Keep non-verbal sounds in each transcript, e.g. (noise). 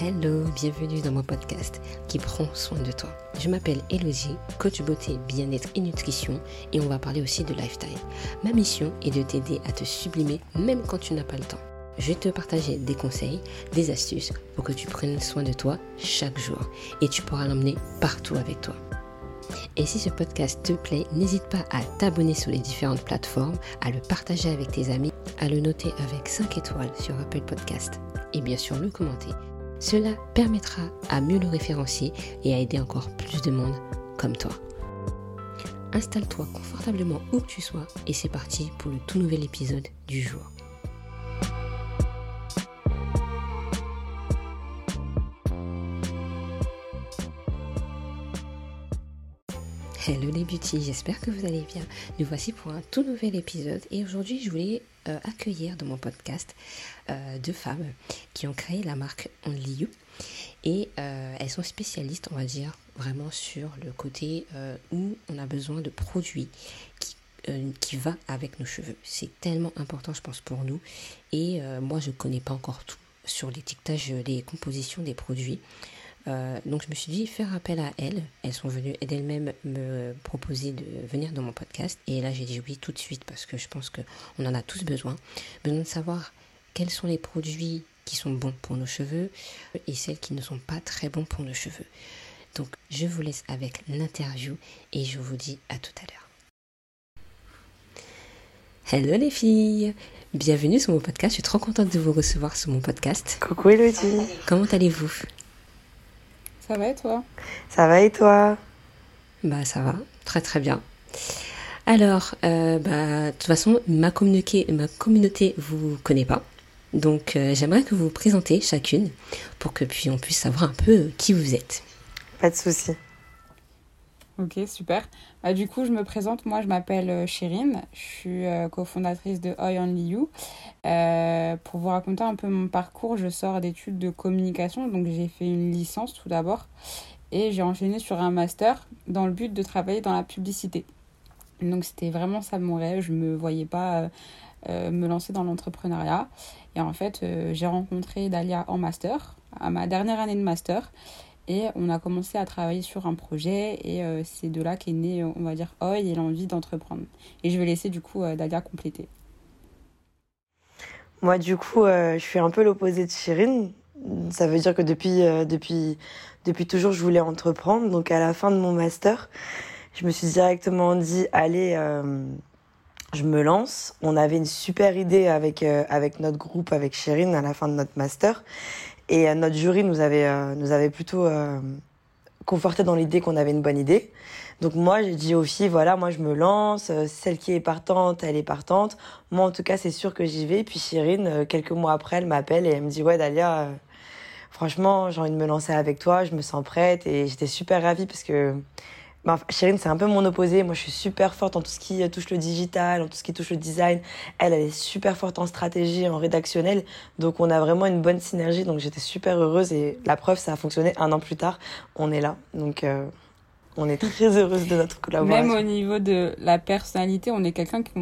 Hello, bienvenue dans mon podcast qui prend soin de toi. Je m'appelle Elodie, coach beauté, bien-être et nutrition et on va parler aussi de lifestyle. Ma mission est de t'aider à te sublimer même quand tu n'as pas le temps. Je vais te partager des conseils, des astuces pour que tu prennes soin de toi chaque jour et tu pourras l'emmener partout avec toi. Et si ce podcast te plaît, n'hésite pas à t'abonner sur les différentes plateformes, à le partager avec tes amis, à le noter avec 5 étoiles sur Apple Podcast et bien sûr le commenter. Cela permettra à mieux le référencier et à aider encore plus de monde comme toi. Installe-toi confortablement où que tu sois et c'est parti pour le tout nouvel épisode du jour. Hello les beauty, j'espère que vous allez bien. Nous voici pour un tout nouvel épisode et aujourd'hui je voulais euh, accueillir dans mon podcast euh, deux femmes qui ont créé la marque Only You et euh, elles sont spécialistes on va dire vraiment sur le côté où on a besoin de produits qui qui va avec nos cheveux. C'est tellement important, je pense, pour nous. Et moi, je ne connais pas encore tout sur l'étiquetage, les compositions des produits. Euh, donc je me suis dit faire appel à elles. Elles sont venues d'elles-mêmes me proposer de venir dans mon podcast. Et là j'ai dit oui tout de suite parce que je pense qu'on en a tous besoin. Besoin de savoir quels sont les produits qui sont bons pour nos cheveux et celles qui ne sont pas très bons pour nos cheveux. Donc je vous laisse avec l'interview et je vous dis à tout à l'heure. Hello les filles Bienvenue sur mon podcast, je suis trop contente de vous recevoir sur mon podcast. Coucou Elodie Comment allez-vous? Ça va et toi? Ça va et toi? Bah ça va, très très bien. Alors, euh, bah, de toute façon, ma communauté, ma communauté vous connaît pas. Donc euh, j'aimerais que vous vous présentez chacune pour que puis on puisse savoir un peu qui vous êtes. Pas de souci. Ok, super. Bah, du coup, je me présente. Moi, je m'appelle Chérine. Euh, je suis euh, cofondatrice de Oi Only You. Euh, pour vous raconter un peu mon parcours, je sors d'études de communication. Donc, j'ai fait une licence tout d'abord. Et j'ai enchaîné sur un master dans le but de travailler dans la publicité. Donc, c'était vraiment ça mon rêve. Je ne me voyais pas me lancer dans l'entrepreneuriat. Et en fait, j'ai rencontré Dalia en master, à ma dernière année de master. Et on a commencé à travailler sur un projet et euh, c'est de là qu'est né, on va dire, Oi et l'envie d'entreprendre. Et je vais laisser du coup euh, Dalia compléter. Moi, du coup, euh, je suis un peu l'opposé de Chirine. Ça veut dire que depuis, depuis, depuis toujours, je voulais entreprendre. Donc, à la fin de mon master, je me suis directement dit, allez, je me lance. On avait une super idée avec, avec notre groupe, avec Chirine, à la fin de notre master. Et euh, notre jury nous avait, euh, nous avait plutôt euh, conforté dans l'idée qu'on avait une bonne idée. Donc moi, j'ai dit aux filles, voilà, moi je me lance, celle qui est partante, elle est partante. Moi, en tout cas, c'est sûr que j'y vais. Puis Chirine, quelques mois après, elle m'appelle et elle me dit, ouais, Dalia, franchement, j'ai envie de me lancer avec toi, je me sens prête. Et j'étais super ravie parce que Chérine, c'est un peu mon opposé. Moi, je suis super forte en tout ce qui touche le digital, en tout ce qui touche le design. Elle, elle est super forte en stratégie, en rédactionnel. Donc, on a vraiment une bonne synergie. Donc, j'étais super heureuse. Et la preuve, ça a fonctionné un an plus tard. On est là. Donc, euh, on est très heureuse de notre collaboration. Même au niveau de la personnalité, on est quelqu'un qui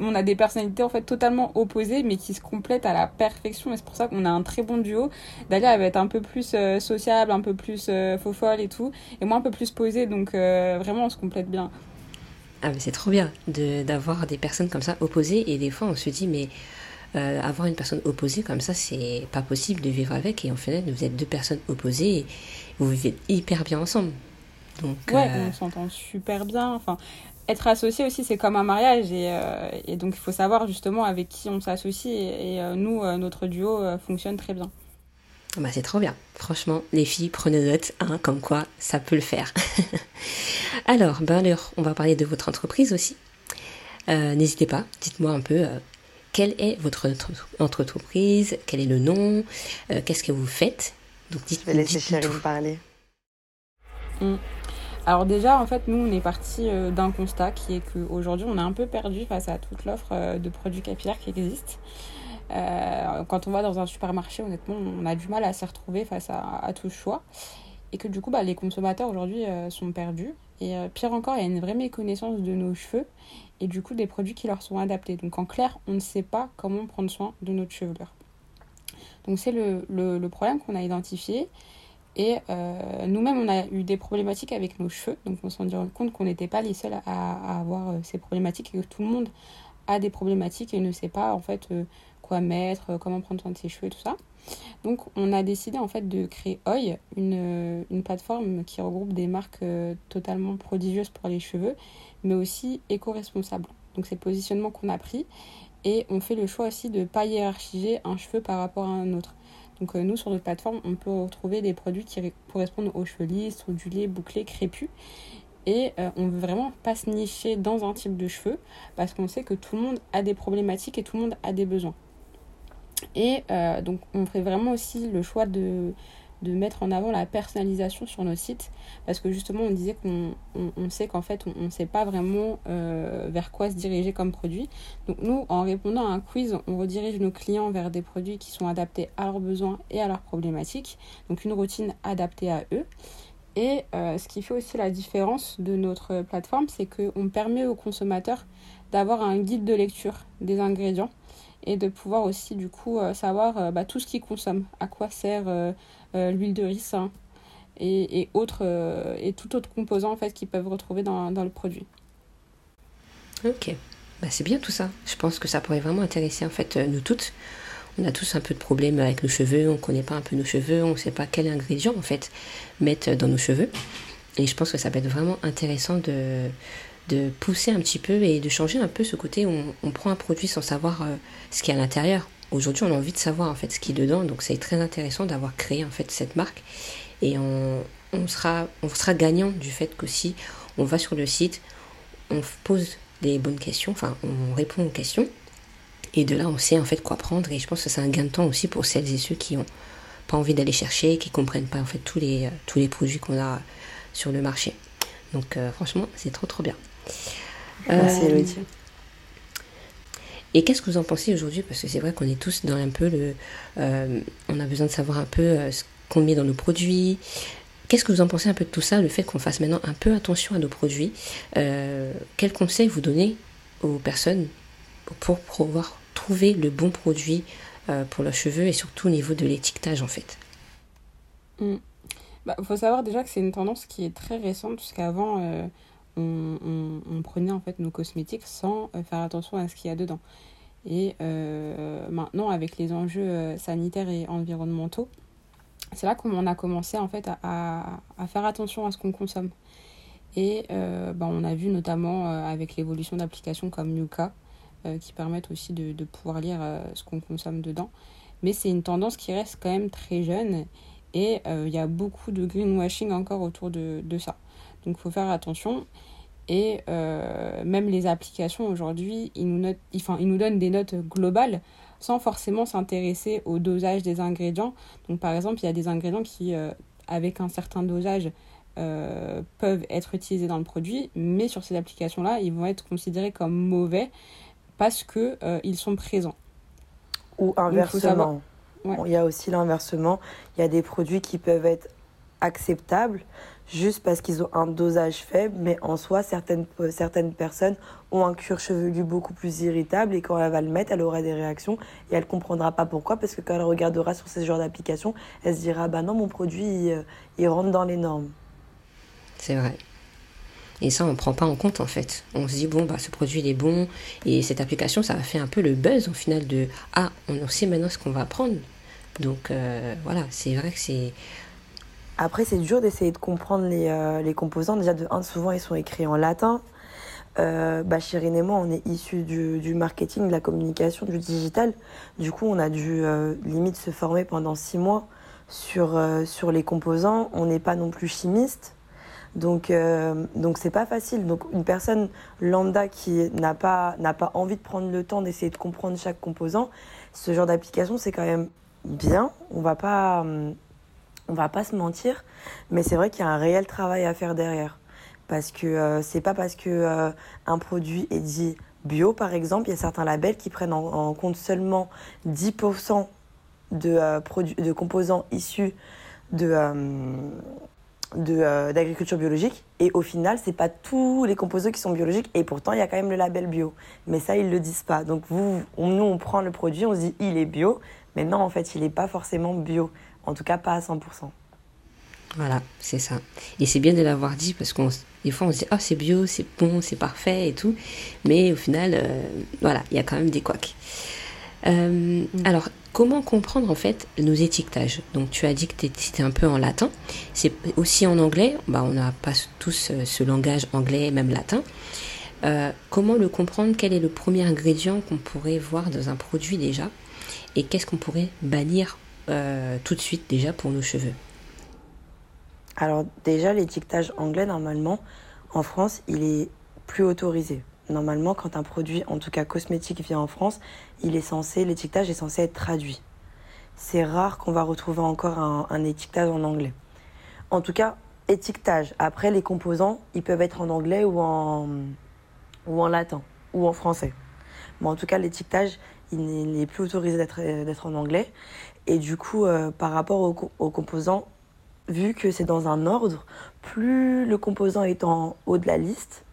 on a des personnalités en fait totalement opposées mais qui se complètent à la perfection et c'est pour ça qu'on a un très bon duo. Dalia elle va être un peu plus euh, sociable, un peu plus euh, faux folle et tout et moi un peu plus posée donc euh, vraiment on se complète bien. Ah mais c'est trop bien d'avoir des personnes comme ça opposées et des fois on se dit mais avoir une personne opposée comme ça c'est pas possible de vivre avec et en fait vous êtes deux personnes opposées et vous vivez hyper bien ensemble. Donc, ouais, on s'entend super bien. Enfin, être associé aussi, c'est comme un mariage. Et, euh, et, donc, il faut savoir justement avec qui on s'associe. Et, euh, nous, euh, notre duo fonctionne très bien. Bah, c'est trop bien. Franchement, les filles, prenez note, hein, comme quoi ça peut le faire. (laughs) alors, ben alors, on va parler de votre entreprise aussi. N'hésitez pas, dites-moi un peu quelle est votre entreprise, quel est le nom, qu'est-ce que vous faites? Donc, dites, Je vais laisser Chérie parler. Mm. Alors déjà, en fait, nous, on est parti euh, d'un constat qui est qu'aujourd'hui, on est un peu perdu face à toute l'offre euh, de produits capillaires qui existe. Euh, quand on va dans un supermarché, honnêtement, on a du mal à s'y retrouver face à, tout choix. Et que du coup, bah, les consommateurs aujourd'hui sont perdus. Et pire encore, il y a une vraie méconnaissance de nos cheveux et du coup des produits qui leur sont adaptés. Donc en clair, on ne sait pas comment prendre soin de notre chevelure. Donc c'est le, le, problème qu'on a identifié. Et euh, nous-mêmes, on a eu des problématiques avec nos cheveux. Donc on s'est rendu compte qu'on n'était pas les seuls à, avoir euh, ces problématiques et que tout le monde a des problématiques et ne sait pas en fait euh, quoi mettre, comment prendre soin de ses cheveux et tout ça. Donc on a décidé en fait de créer Oi, une, une plateforme qui regroupe des marques totalement prodigieuses pour les cheveux, mais aussi éco-responsables. Donc c'est le positionnement qu'on a pris et on fait le choix aussi de ne pas hiérarchiser un cheveu par rapport à un autre. Donc nous sur notre plateforme on peut retrouver des produits qui correspondent aux cheveux lisses, ondulés, bouclés, crépus. Et on euh, on veut vraiment pas se nicher dans un type de cheveux parce qu'on sait que tout le monde a des problématiques et tout le monde a des besoins. Et euh, donc on fait vraiment aussi le choix de, de mettre en avant la personnalisation sur nos sites parce que justement on disait qu'on on, sait qu'en fait on ne sait pas vraiment euh, vers quoi se diriger comme produit. Donc nous en répondant à un quiz on redirige nos clients vers des produits qui sont adaptés à leurs besoins et à leurs problématiques donc une routine adaptée à eux. Et euh, ce qui fait aussi la différence de notre plateforme c'est qu'on permet aux consommateurs d'avoir un guide de lecture des ingrédients et de pouvoir aussi du coup euh, savoir bah, tout ce qu'ils consomment, à quoi sert euh, l'huile de ricin et, autres, euh, et tout autre composant en fait qu'ils peuvent retrouver dans, dans le produit. Ok, bah, c'est bien tout ça. Je pense que ça pourrait vraiment intéresser en fait euh, nous toutes. On a tous un peu de problèmes avec nos cheveux, on ne connaît pas un peu nos cheveux, on ne sait pas quel ingrédient en fait mettre dans nos cheveux. Et je pense que ça peut être vraiment intéressant de, de pousser un petit peu et de changer un peu ce côté où on, prend un produit sans savoir ce qu'il y a à l'intérieur. Aujourd'hui, on a envie de savoir en fait ce qui est dedans, donc c'est très intéressant d'avoir créé en fait cette marque et on, sera on sera gagnant du fait qu'aussi on va sur le site, on pose des bonnes questions, enfin on répond aux questions et de là on sait en fait quoi prendre et je pense que c'est un gain de temps aussi pour celles et ceux qui ont pas envie d'aller chercher, qui comprennent pas en fait tous les euh, tous les produits qu'on a sur le marché. Donc euh, franchement, c'est trop trop bien. Merci euh, Elodie. Et qu'est-ce que vous en pensez aujourd'hui? Parce que c'est vrai qu'on est tous dans un peu le... Euh, on a besoin de savoir un peu euh, ce qu'on met dans nos produits. Qu'est-ce que vous en pensez un peu de tout ça, le fait qu'on fasse maintenant un peu attention à nos produits? Euh, Quels conseils vous donnez aux personnes pour pouvoir trouver le bon produit pour leurs cheveux et surtout au niveau de l'étiquetage en fait? Il mm. bah, faut savoir déjà que c'est une tendance qui est très récente, puisqu'avant on, prenait en fait nos cosmétiques sans euh, faire attention à ce qu'il y a dedans. Et euh, maintenant, avec les enjeux euh, sanitaires et environnementaux, c'est là qu'on a commencé en fait à, faire attention à ce qu'on consomme. Et bah, on a vu notamment avec l'évolution d'applications comme Yuka, qui permettent aussi de, pouvoir lire ce qu'on consomme dedans. Mais c'est une tendance qui reste quand même très jeune et il y a beaucoup de greenwashing encore autour de, de ça. Donc il faut faire attention. Et euh, même les applications aujourd'hui, ils nous, enfin, ils nous donnent des notes globales sans forcément s'intéresser au dosage des ingrédients. Donc par exemple, il y a des ingrédients qui, euh, avec un certain dosage, euh, peuvent être utilisés dans le produit, mais sur ces applications-là, ils vont être considérés comme mauvais parce qu'ils ils sont présents. Ou inversement. il y a aussi l'inversement. Il y a des produits qui peuvent être acceptables, juste parce qu'ils ont un dosage faible, mais en soi, certaines, euh, certaines personnes ont un cuir chevelu beaucoup plus irritable et quand elle va le mettre, elle aura des réactions et elle comprendra pas pourquoi, parce que quand elle regardera sur ce genre d'application, elle se dira bah non, mon produit, il, euh, rentre dans les normes. C'est vrai. Et ça, on ne prend pas en compte en fait. On se dit, bon, bah, ce produit il est bon. Et cette application, ça a fait un peu le buzz au final de Ah, on sait maintenant ce qu'on va prendre. Donc euh, voilà, c'est vrai que c'est. Après, c'est dur d'essayer de comprendre les, euh, les, composants. Déjà, de souvent, ils sont écrits en latin. Euh, bah, et moi, on est issus du, du, marketing, de la communication, du digital. Du coup, on a dû euh, limite se former pendant six mois sur, euh, sur les composants. On n'est pas non plus chimiste. Donc, donc c'est pas facile. Donc, une personne lambda qui n'a pas, n'a pas envie de prendre le temps d'essayer de comprendre chaque composant, ce genre d'application, c'est quand même bien. On va pas. On va pas se mentir, mais c'est vrai qu'il y a un réel travail à faire derrière. Parce que euh, c'est pas parce que euh, un produit est dit bio, par exemple, il y a certains labels qui prennent en, compte seulement 10% de, euh, de composants issus de, d'agriculture biologique et au final c'est pas tous les composants qui sont biologiques et pourtant il y a quand même le label bio mais ça ils le disent pas donc vous nous on prend le produit on se dit il est bio Mais non, en fait, il n'est pas forcément bio. En tout cas, pas à 100%. Voilà, c'est ça. Et c'est bien de l'avoir dit parce qu'on des fois on se dit ah c'est bio, c'est bon, c'est parfait et tout, mais au final euh, voilà, il y a quand même des couacs. Euh, mm. Alors comment comprendre en fait nos étiquetages? Donc tu as dit que c'était un peu en latin, c'est aussi en anglais? Bah on n'a pas tous euh, ce langage anglais même latin. comment le comprendre? Quel est le premier ingrédient qu'on pourrait voir dans un produit déjà? Et qu'est-ce qu'on pourrait bannir tout de suite déjà pour nos cheveux alors déjà, l'étiquetage anglais, normalement, en France, il est plus autorisé. Normalement, quand un produit, en tout cas cosmétique, vient en France, il est censé, l'étiquetage est censé être traduit. C'est rare qu'on va retrouver encore un, étiquetage en anglais. En tout cas, étiquetage. Après, les composants, ils peuvent être en anglais ou en, ou en latin ou en français. Mais en tout cas, l'étiquetage, il n'est plus autorisé d'être en anglais. Et du coup, euh, par rapport aux composants, vu que c'est dans un ordre, plus le composant est en haut de la liste,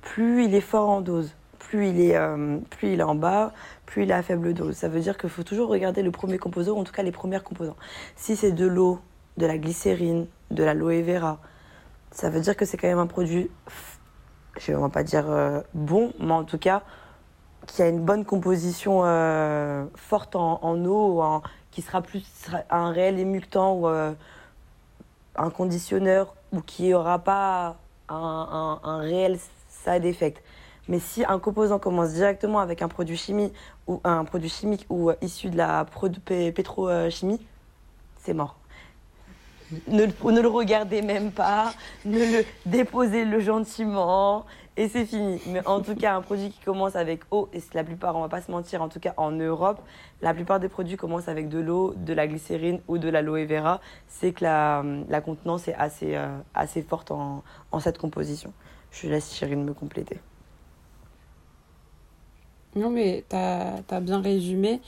plus il est fort en dose. Plus il est, euh, plus il est en bas, plus il est à faible dose. Ça veut dire qu'il faut toujours regarder le premier composant, ou en tout cas les premiers composants. Si c'est de l'eau, de la glycérine, de l'aloe vera, ça veut dire que c'est quand même un produit, je ne vais pas dire euh, bon, mais en tout cas qui a une bonne composition forte en, eau, ou qui sera plus un réel émuctant ou un conditionneur ou qui n'y aura pas un, réel side effect. Mais si un composant commence directement avec un produit chimique ou un produit chimique ou issu de la pétrochimie, c'est mort. Ne, ne, le regardez même pas, ne le déposez-le gentiment, et c'est fini. Mais en tout cas, un produit qui commence avec eau, et la plupart, on va pas se mentir, en tout cas en Europe, la plupart des produits commencent avec de l'eau, de la glycérine ou de l'aloe vera, c'est que la, la, contenance est assez, euh, assez forte en, en, cette composition. Je laisse Chirine me compléter. Non, mais tu as, as, bien résumé.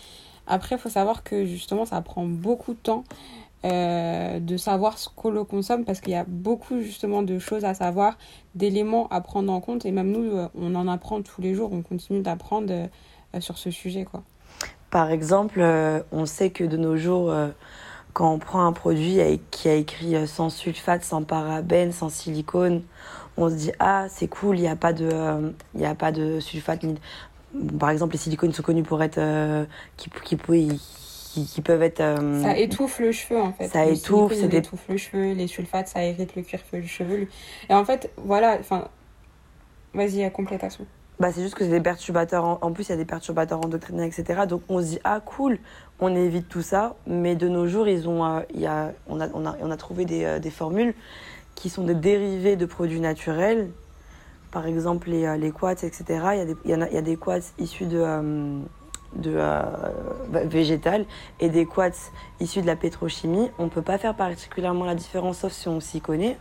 Après, il faut savoir que justement, ça prend beaucoup de temps. Euh, de savoir ce qu'on le consomme parce qu'il y a beaucoup justement de choses à savoir, d'éléments à prendre en compte et même nous, euh, on en apprend tous les jours, on continue d'apprendre euh, sur ce sujet. quoi. Par exemple, on sait que de nos jours, quand on prend un produit qui a écrit sans sulfate, sans parabènes, sans silicone, on se dit ah c'est cool, il n'y a pas de, a pas de sulfate. Par exemple, les silicones sont connus pour être qui, qui qui, peuvent être. Euh, ça étouffe le cheveu en fait. Ça étouffe, ça étouffe le cheveu, les sulfates, ça hérite le cuir chevelu. Et en fait, voilà, enfin, vas-y, à complétation. Bah, c'est juste que c'est des perturbateurs, en, plus il y a des perturbateurs endocriniens, etc. Donc on se dit, ah cool, on évite tout ça, mais de nos jours, ils ont, euh, y a, on, a, on, a, on a trouvé des, euh, des, formules qui sont des dérivés de produits naturels. Par exemple, les, les quats, etc. Il y, des, y, y a des quats issus de de euh, végétal et des quartz issus de la pétrochimie, on ne peut pas faire particulièrement la différence sauf si on s'y connaît.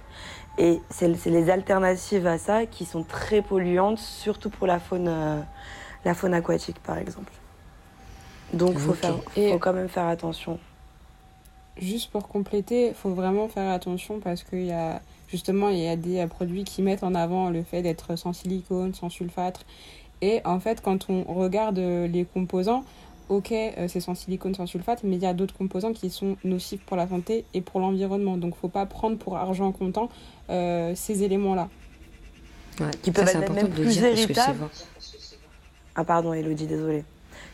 Et c'est les alternatives à ça qui sont très polluantes, surtout pour la faune, euh, la faune aquatique par exemple. Donc il faut, faut quand même faire attention. Juste pour compléter, il faut vraiment faire attention parce qu'il y a justement il y a des produits qui mettent en avant le fait d'être sans silicone, sans sulfate et en fait, quand on regarde les composants, ok, euh, c'est sans silicone, sans sulfate, mais il y a d'autres composants qui sont nocifs pour la santé et pour l'environnement. Donc, faut pas prendre pour argent comptant euh, ces éléments-là. qui peuvent être même plus irritables. Ah pardon, Elodie, désolée.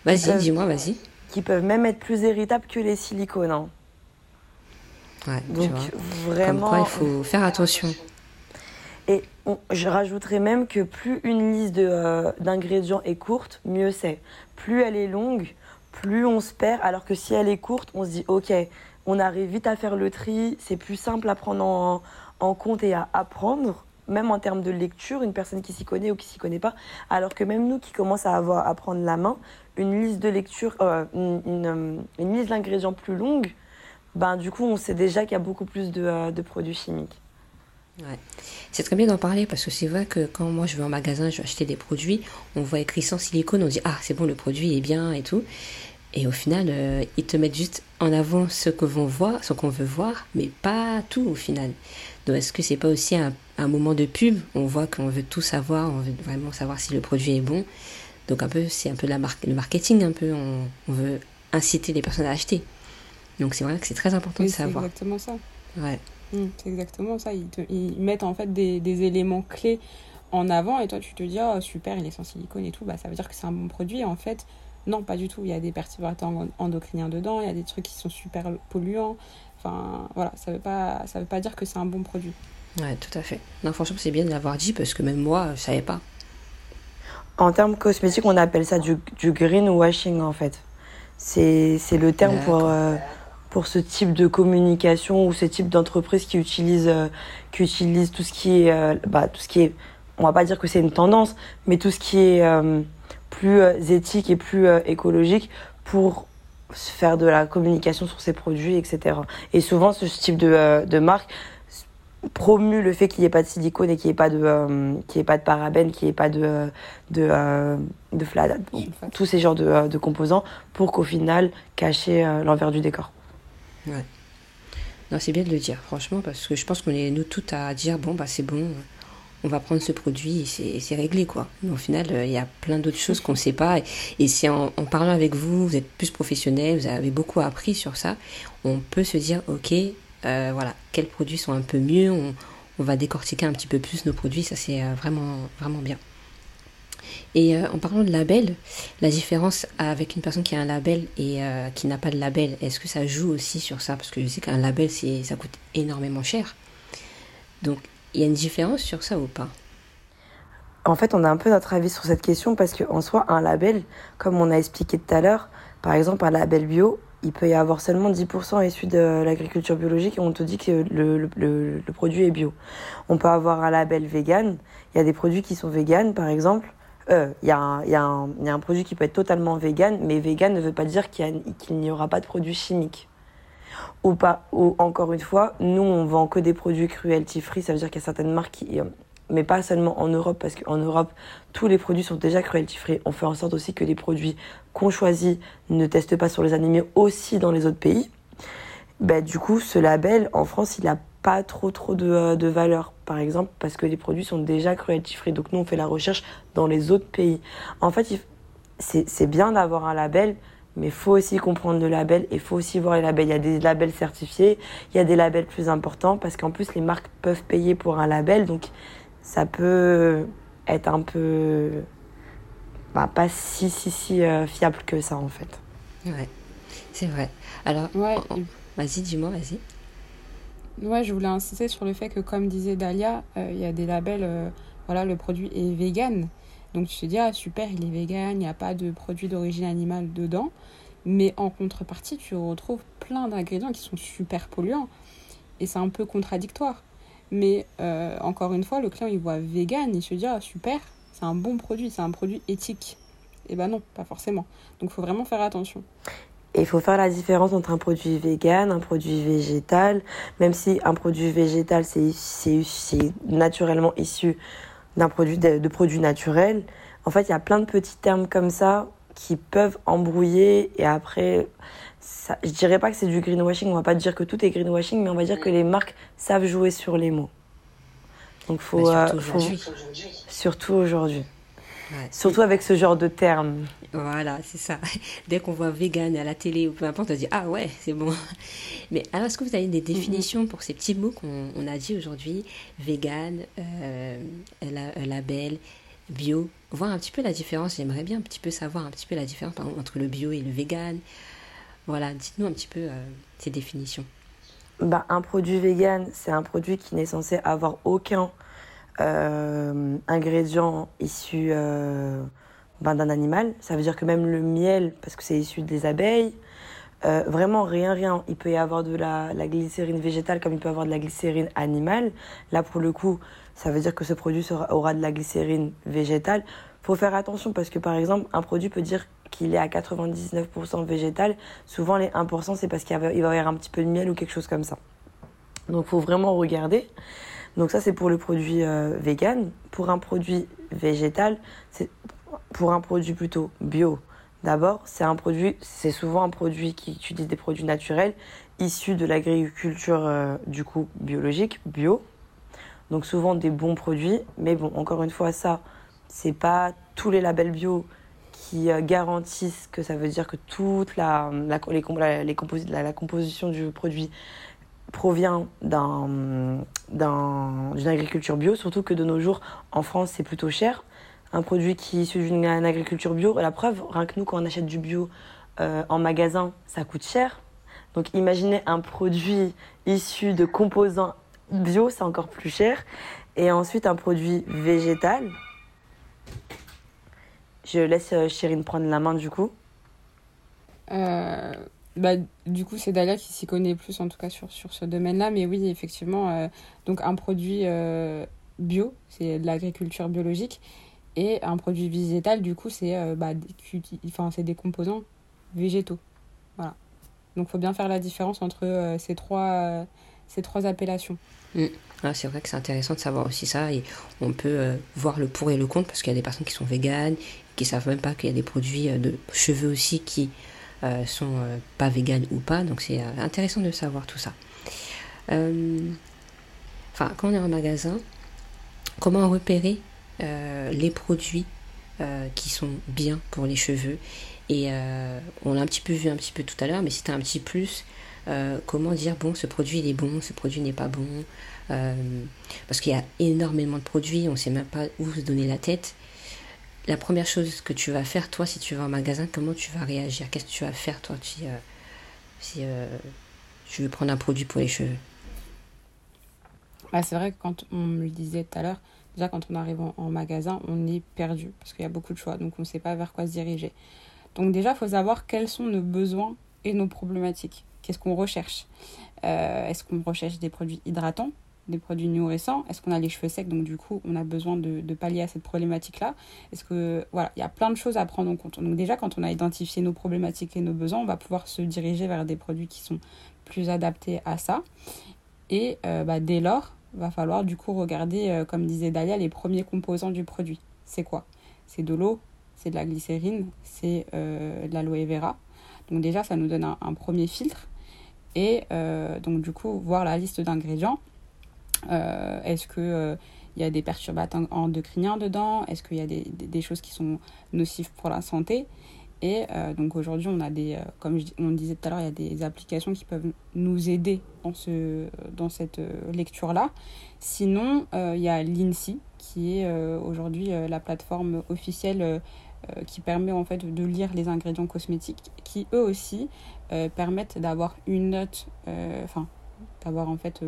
Vas-y, dis-moi, vas-y. Qui peuvent même être plus irritables que les silicones. Hein. Ouais, Donc, vraiment. Comme quoi, il faut faire attention. Et je rajouterais même que plus une liste euh, d'ingrédients est courte, mieux c'est. Plus elle est longue, plus on se perd. Alors que si elle est courte, on se dit ok, on arrive vite à faire le tri, c'est plus simple à prendre en, compte et à apprendre, même en termes de lecture, une personne qui s'y connaît ou qui s'y connaît pas. Alors que même nous qui commençons à avoir à prendre la main, une liste de lecture, euh, liste d'ingrédients plus longue, ben du coup on sait déjà qu'il y a beaucoup plus de euh, produits chimiques. Ouais. C'est très bien d'en parler parce que c'est vrai que quand moi je vais en magasin, je vais acheter des produits, on voit écrit sans silicone, on dit ah c'est bon le produit est bien et tout. Et au final, euh, ils te mettent juste en avant ce que vont voir, ce qu'on veut voir, mais pas tout au final. Donc est-ce que c'est pas aussi un, un, moment de pub? On voit qu'on veut tout savoir, on veut vraiment savoir si le produit est bon. Donc un peu, c'est un peu la marque, le marketing un peu. On, on veut inciter les personnes à acheter. Donc c'est vrai que c'est très important de savoir. C'est exactement ça. Ouais. Mmh, c'est exactement ça. Ils, te, ils, mettent en fait des, des, éléments clés en avant et toi tu te dis oh super il est sans silicone et tout. Bah ça veut dire que c'est un bon produit et en fait. Non pas du tout. Il y a des perturbateurs endocriniens dedans. Il y a des trucs qui sont super polluants. Enfin voilà. Ça veut pas ça veut pas dire que c'est un bon produit. Ouais tout à fait. Non franchement c'est bien de l'avoir dit parce que même moi je savais pas. En termes cosmétiques on appelle ça du, du greenwashing en fait. C'est le terme pour euh, pour ce type de communication ou ce type d'entreprise qui utilise euh, qui utilise tout ce qui est euh, bah, tout ce qui est on va pas dire que c'est une tendance mais tout ce qui est euh, plus éthique et plus écologique pour faire de la communication sur ses produits etc et souvent ce type de, de marque promue le fait qu'il n'y ait pas de silicone et qu'il n'y ait pas de qu'il ait pas de parabènes qu'il n'y ait pas de de de, flat, tous ces genres de, de composants pour qu'au final cacher l'envers du décor Ouais. Non, c'est bien de le dire, franchement, parce que je pense qu'on est nous toutes à dire bon, bah c'est bon, on va prendre ce produit et c'est réglé, quoi. Mais au final, euh, il y a plein d'autres choses qu'on ne sait pas. Et, c'est en, parlant avec vous, vous êtes plus professionnel, vous avez beaucoup appris sur ça, on peut se dire ok, euh, voilà, quels produits sont un peu mieux, on, on, va décortiquer un petit peu plus nos produits, ça c'est euh, vraiment, vraiment bien. Et euh, en parlant de label, la différence avec une personne qui a un label et euh, qui n'a pas de label, est-ce que ça joue aussi sur ça? Parce que je sais qu'un label, ça coûte énormément cher. Donc, il y a une différence sur ça ou pas? En fait, on a un peu notre avis sur cette question parce qu'en soi, un label, comme on a expliqué tout à l'heure, par exemple, un label bio, il peut y avoir seulement 10% issus de l'agriculture biologique et on te dit que le, le, produit est bio. On peut avoir un label vegan. Il y a des produits qui sont vegan, par exemple. Il euh, y, a un produit qui peut être totalement vegan, mais vegan ne veut pas dire qu'il n'y aura pas de produits chimiques. Ou pas, ou encore une fois, nous on vend que des produits cruelty free, ça veut dire qu'il y a certaines marques qui, euh, mais pas seulement en Europe, parce qu'en Europe, tous les produits sont déjà cruelty free. On fait en sorte aussi que les produits qu'on choisit ne testent pas sur les animaux aussi dans les autres pays. Ben, du coup, ce label, en France, il a pas trop trop de, euh, de valeur, par exemple, parce que les produits sont déjà cruelty free. Donc nous, on fait la recherche dans les autres pays. En fait, c'est bien d'avoir un label, mais il faut aussi comprendre le label et il faut aussi voir les labels. Il y a des labels certifiés, il y a des labels plus importants, parce qu'en plus, les marques peuvent payer pour un label, donc ça peut être un peu... Bah, pas si, si, si euh, fiable que ça, en fait. Ouais, c'est vrai. Alors, ouais. vas-y, dis-moi, vas-y. Ouais, je voulais insister sur le fait que, comme disait Dalia, euh, il y a des labels, euh, voilà, le produit est vegan. Donc tu te dis, ah super, il est vegan, il n'y a pas de produit d'origine animale dedans. Mais en contrepartie, tu retrouves plein d'ingrédients qui sont super polluants. Et c'est un peu contradictoire. Mais euh, encore une fois, le client, il voit vegan, il se dit, ah super, c'est un bon produit, c'est un produit éthique. Et ben non, pas forcément. Donc il faut vraiment faire attention. Et il faut faire la différence entre un produit vegan, un produit végétal, même si un produit végétal, c'est naturellement issu d'un produit de, de produits naturels. En fait, il y a plein de petits termes comme ça qui peuvent embrouiller et après, ça, je dirais pas que c'est du greenwashing, on va pas dire que tout est greenwashing, mais on va dire que les marques savent jouer sur les mots. Donc faut, bah, surtout euh, faut, aujourd'hui. surtout aujourd'hui. Ouais. Surtout avec ce genre de termes. Voilà, c'est ça. (laughs) Dès qu'on voit vegan à la télé ou peu importe, on se dit ah ouais, c'est bon. (laughs) Mais alors, est-ce que vous avez des définitions pour ces petits mots qu'on on a dit aujourd'hui Vegan, euh, la, label, bio? Voir un petit peu la différence. J'aimerais bien un petit peu savoir un petit peu la différence exemple, entre le bio et le vegan. Voilà, dites-nous un petit peu euh, ces définitions. Bah, un produit vegan, c'est un produit qui n'est censé avoir aucun euh, ingrédient issu euh, ben, d'un animal. Ça veut dire que même le miel, parce que c'est issu des abeilles, euh, vraiment rien, rien. Il peut y avoir de la, glycérine végétale comme il peut y avoir de la glycérine animale. Là, pour le coup, ça veut dire que ce produit aura de la glycérine végétale. faut faire attention parce que, par exemple, un produit peut dire qu'il est à 99% végétal. Souvent, les 1%, c'est parce qu'il va y avoir un petit peu de miel ou quelque chose comme ça. Donc, faut vraiment regarder. Donc ça, c'est pour le produit euh, vegan. Pour un produit végétal, c'est pour un produit plutôt bio. D'abord, c'est un produit, c'est souvent un produit qui utilise des produits naturels issus de l'agriculture euh, du coup biologique, bio. Donc souvent des bons produits, mais bon, encore une fois, ça, c'est pas tous les labels bio qui garantissent que ça veut dire que toute la, les, les la, composition du produit provient d'une agriculture bio, surtout que de nos jours, en France, c'est plutôt cher. Un produit qui est issu d'une agriculture bio, la preuve, rien que nous, quand on achète du bio en magasin, ça coûte cher. Donc imaginez un produit issu de composants bio, c'est encore plus cher. Et ensuite un produit végétal. Je laisse Chérine prendre la main du coup. Euh, bah, du coup, c'est Dalia qui s'y connaît plus, en tout cas sur, sur ce domaine-là. Mais oui, effectivement, euh, donc un produit euh, bio, c'est de l'agriculture biologique. Et un produit végétal, du coup, c'est bah, des, des composants végétaux. Voilà. Donc, il faut bien faire la différence entre ces, trois, ces trois appellations. Mm. Ah, c'est vrai que c'est intéressant de savoir aussi ça et on peut voir le pour et le contre parce qu'il y a des personnes qui sont véganes, qui savent même pas qu'il y a des produits de cheveux aussi qui euh, sont euh, pas véganes ou pas. Donc c'est euh, intéressant de savoir tout ça. Enfin, quand on est en magasin, comment repérer les produits qui sont bien pour les cheveux? Et on l'a un petit peu vu un petit peu tout à l'heure, mais c'était un petit plus. comment dire bon ce produit il est bon, ce produit n'est pas bon? Parce qu'il y a énormément de produits, on ne sait même pas où se donner la tête la première chose que tu vas faire, toi, si tu vas au magasin, comment tu vas réagir? Qu'est-ce que tu vas faire, toi, si, euh, euh, tu veux prendre un produit pour les cheveux? Bah, C'est vrai que quand on me le disait tout à l'heure, déjà quand on arrive en, magasin, on est perdu parce qu'il y a beaucoup de choix, donc on ne sait pas vers quoi se diriger. Donc déjà, il faut savoir quels sont nos besoins et nos problématiques. Qu'est-ce qu'on recherche? Euh, Est-ce qu'on recherche des produits hydratants? Des produits nourrissants Est-ce qu'on a les cheveux secs Donc du coup, on a besoin de, pallier à cette problématique-là? Est-ce que voilà, il y a plein de choses à prendre en compte. Donc déjà, quand on a identifié nos problématiques et nos besoins, on va pouvoir se diriger vers des produits qui sont plus adaptés à ça. Et euh, bah, dès lors, va falloir du coup regarder, euh, comme disait Dalia, les premiers composants du produit. C'est quoi? C'est de l'eau, c'est de la glycérine, c'est euh, de l'aloe vera. Donc déjà, ça nous donne un, premier filtre. Et donc du coup, voir la liste d'ingrédients est-ce qu'il euh, y a des perturbateurs endocriniens dedans? Est-ce qu'il y a des, choses qui sont nocives pour la santé? Et euh, donc aujourd'hui, on a des, comme on disait tout à l'heure, il y a des applications qui peuvent nous aider dans, ce, dans cette lecture-là. Sinon, il y a l'INSEE, qui est aujourd'hui la plateforme officielle qui permet en fait de lire les ingrédients cosmétiques, qui eux aussi permettent d'avoir une note, enfin, d'avoir en fait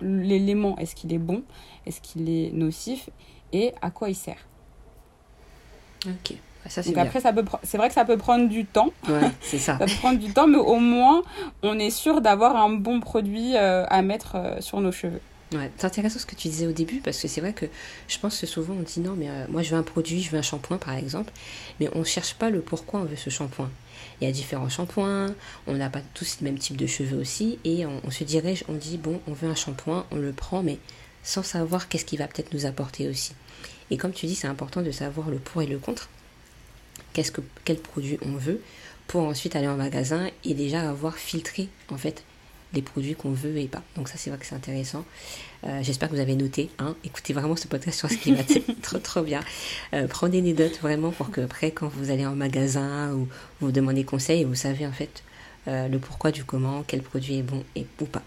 l'élément, est-ce qu'il est bon, est-ce qu'il est nocif et à quoi il sert. Ok. Ça, Donc après, ça peut c'est vrai que ça peut prendre du temps. Ouais, (laughs) c'est ça. ça peut prendre du temps, mais au moins, on est sûr d'avoir un bon produit euh, à mettre euh, sur nos cheveux. Ouais, c'est intéressant ce que tu disais au début parce que c'est vrai que je pense que souvent on dit non, mais euh, moi je veux un produit, je veux un shampoing par exemple, mais on ne cherche pas le pourquoi on veut ce shampoing. Il y a différents shampoings, on n'a pas tous le même type de cheveux aussi, et on, se dirige, on dit bon, on veut un shampoing, on le prend, mais sans savoir qu'est-ce qu'il va peut-être nous apporter aussi. Et comme tu dis, c'est important de savoir le pour et le contre. Qu'est-ce que, quel produit on veut pour ensuite aller en magasin et déjà avoir filtré en fait les produits qu'on veut et pas. Donc ça c'est vrai que c'est intéressant. Euh, j'espère que vous avez noté. Hein. Écoutez vraiment ce podcast sur ce qui va (laughs) trop trop bien. Euh, prenez des notes vraiment pour que après quand vous allez en magasin ou vous demandez conseil, vous savez en fait euh, le pourquoi du comment, quel produit est bon et ou pas.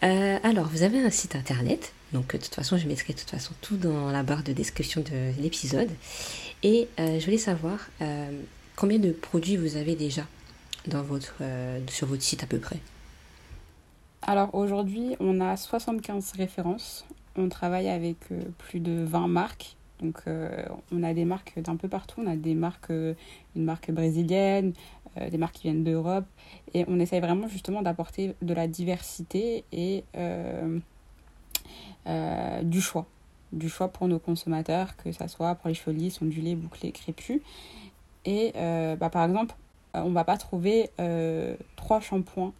alors vous avez un site internet. Donc de toute façon je mettrai de toute façon tout dans la barre de description de l'épisode. Et je voulais savoir combien de produits vous avez déjà dans votre, sur votre site à peu près? Alors aujourd'hui, on a 75 références. On travaille avec euh, plus de 20 marques. Donc euh, on a des marques d'un peu partout. On a des marques, euh, une marque brésilienne, des marques qui viennent d'Europe. Et on essaye vraiment justement d'apporter de la diversité et du choix. Du choix pour nos consommateurs, que ce soit pour les cheveux lisses, ondulés, bouclés, crépus. Et bah, par exemple, on ne va pas trouver trois shampoings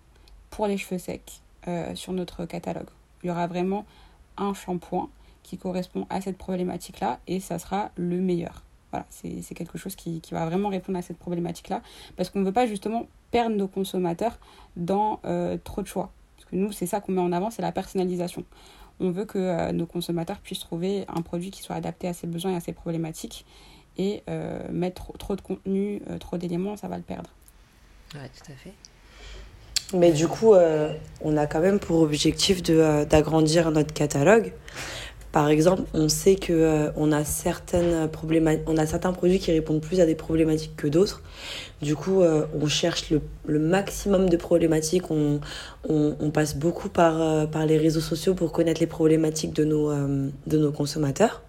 pour les cheveux secs euh, sur notre catalogue. Il y aura vraiment un shampoing qui correspond à cette problématique-là et ça sera le meilleur. Voilà, c'est quelque chose qui, qui, va vraiment répondre à cette problématique-là parce qu'on ne veut pas justement perdre nos consommateurs dans euh, trop de choix. Parce que nous, c'est ça qu'on met en avant, c'est la personnalisation. On veut que euh, nos consommateurs puissent trouver un produit qui soit adapté à ses besoins et à ses problématiques. et mettre trop de contenu, trop d'éléments, ça va le perdre. Ouais, tout à fait. Mais du coup, on a quand même pour objectif d'agrandir notre catalogue. Par exemple, on sait que euh, on a certaines on a certains produits qui répondent plus à des problématiques que d'autres. Du coup, euh, on cherche le, le, maximum de problématiques. On, on, passe beaucoup par, euh, par les réseaux sociaux pour connaître les problématiques de nos, de nos consommateurs,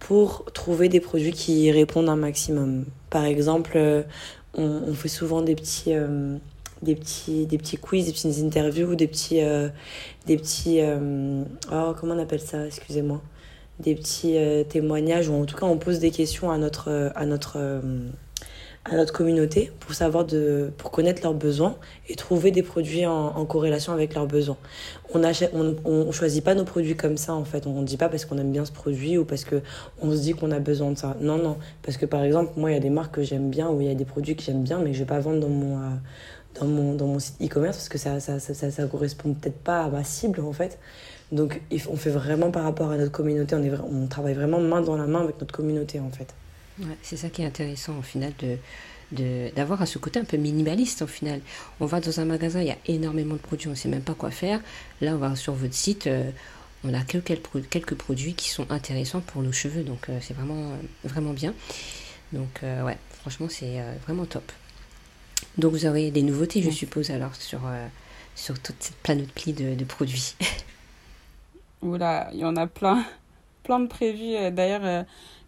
pour trouver des produits qui répondent un maximum. Par exemple, on fait souvent des petits des petits, des petits quiz, des petites interviews, des petits. Euh, des petits euh, oh, comment on appelle ça Excusez-moi. Des petits euh, témoignages, ou en tout cas, on pose des questions à notre, à notre, à notre communauté pour savoir de, pour connaître leurs besoins et trouver des produits en, corrélation avec leurs besoins. On achète, on, on, choisit pas nos produits comme ça en fait. On ne dit pas parce qu'on aime bien ce produit ou parce que on se dit qu'on a besoin de ça. Non, non. Parce que par exemple, moi, il y a des marques que j'aime bien ou il y a des produits que j'aime bien, mais je vais pas vendre dans mon, dans mon, dans mon site e-commerce parce que ça, ça, ça, correspond peut-être pas à ma cible en fait. Donc on fait vraiment par rapport à notre communauté, on, travaille vraiment main dans la main avec notre communauté en fait. Ouais, c'est ça qui est intéressant au final de d'avoir à ce côté un peu minimaliste au final. On va dans un magasin, il y a énormément de produits, on ne sait même pas quoi faire. Là, on va sur votre site, euh, on a quelques, quelques produits qui sont intéressants pour nos cheveux, donc euh, c'est vraiment, vraiment bien. Donc ouais, franchement, c'est vraiment top. Donc vous aurez des nouveautés, je suppose, alors sur, euh, sur toute cette panoplie de, de produits. (laughs) Oula, il y en a plein, (laughs) plein de prévus. Euh, d'ailleurs, euh,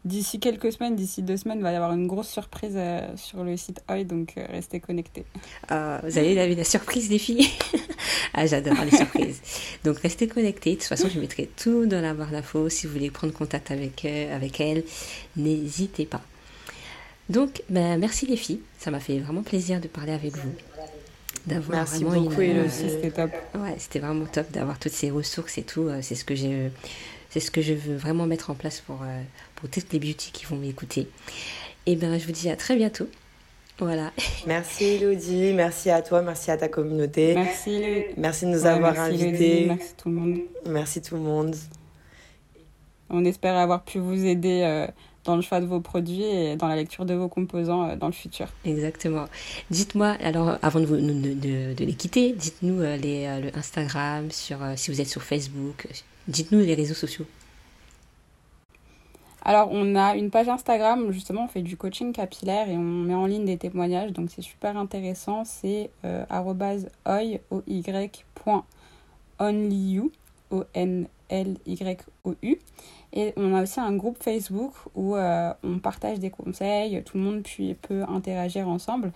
d'ici quelques semaines, d'ici deux semaines, il va y avoir une grosse surprise sur le site OI, donc restez connectés. Ah, vous allez la, la surprise, les filles? (laughs) Ah, j'adore les surprises. Donc restez connectés. De toute façon, je mettrai tout dans la barre d'infos. Si vous voulez prendre contact avec, avec elle, n'hésitez pas. Donc, ben, merci les filles. Ça m'a fait vraiment plaisir de parler avec vous. D'avoir merci vraiment beaucoup, une, c'était top. Ouais, c'était vraiment top d'avoir toutes ces ressources et tout. Euh, c'est ce que j'ai, c'est ce que je veux vraiment mettre en place pour, euh, pour toutes les beauty qui vont m'écouter. Et ben, je vous dis à très bientôt. Voilà. (laughs) Merci Elodie, merci à toi, merci à ta communauté. Merci. Merci de nous avoir invités. merci tout le monde. Merci tout le monde. On espère avoir pu vous aider. Euh, dans le choix de vos produits et dans la lecture de vos composants euh, dans le futur. Exactement. Dites-moi, alors avant de, vous, de, de, les quitter, dites-nous euh, les, euh, le Instagram, sur, si vous êtes sur Facebook, dites-nous les réseaux sociaux. Alors, on a une page Instagram, justement, on fait du coaching capillaire et on met en ligne des témoignages, donc c'est super intéressant. C'est euh, O-N-L-Y-O-U. Et on a aussi un groupe Facebook où euh, on partage des conseils, tout le monde puis peut interagir ensemble.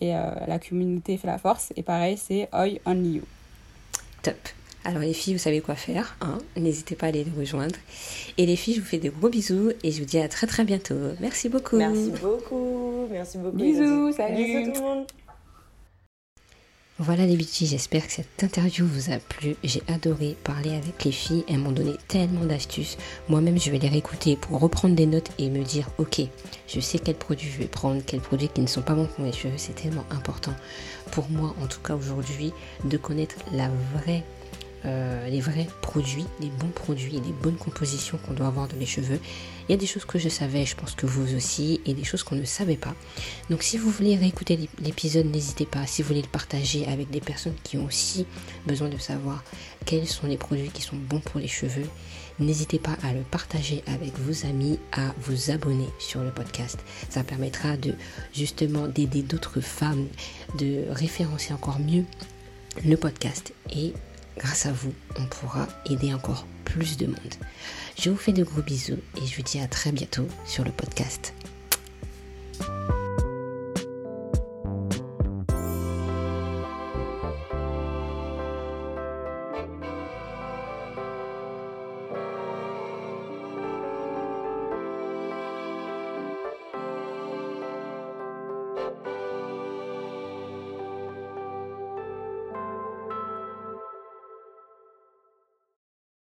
Et euh, la communauté fait la force. Et pareil, c'est Oi Only You. Top. Alors les filles, vous savez quoi faire. Hein? N'hésitez pas à aller les rejoindre. Et les filles, je vous fais des gros bisous et je vous dis à très très bientôt. Merci beaucoup. Merci beaucoup. Merci beaucoup. Bisous. Salut. tout le monde. Voilà les bitches, j'espère que cette interview vous a plu. J'ai adoré parler avec les filles, elles m'ont donné tellement d'astuces. Moi-même, je vais les réécouter pour reprendre des notes et me dire, ok, je sais quels produits je vais prendre, quels produits qui ne sont pas bons pour mes cheveux. C'est tellement important pour moi, en tout cas aujourd'hui, de connaître euh, les vrais produits, les bons produits et les bonnes compositions qu'on doit avoir dans les cheveux. Il y a des choses que je savais, je pense que vous aussi, et des choses qu'on ne savait pas. Donc si vous voulez réécouter l'épisode, n'hésitez pas. Si vous voulez le partager avec des personnes qui ont aussi besoin de savoir quels sont les produits qui sont bons pour les cheveux, n'hésitez pas à le partager avec vos amis, à vous abonner sur le podcast. Ça permettra de justement d'aider d'autres femmes, de référencer encore mieux le podcast et grâce à vous, on pourra aider encore plus de monde. Je vous fais de gros bisous et je vous dis à très bientôt sur le podcast.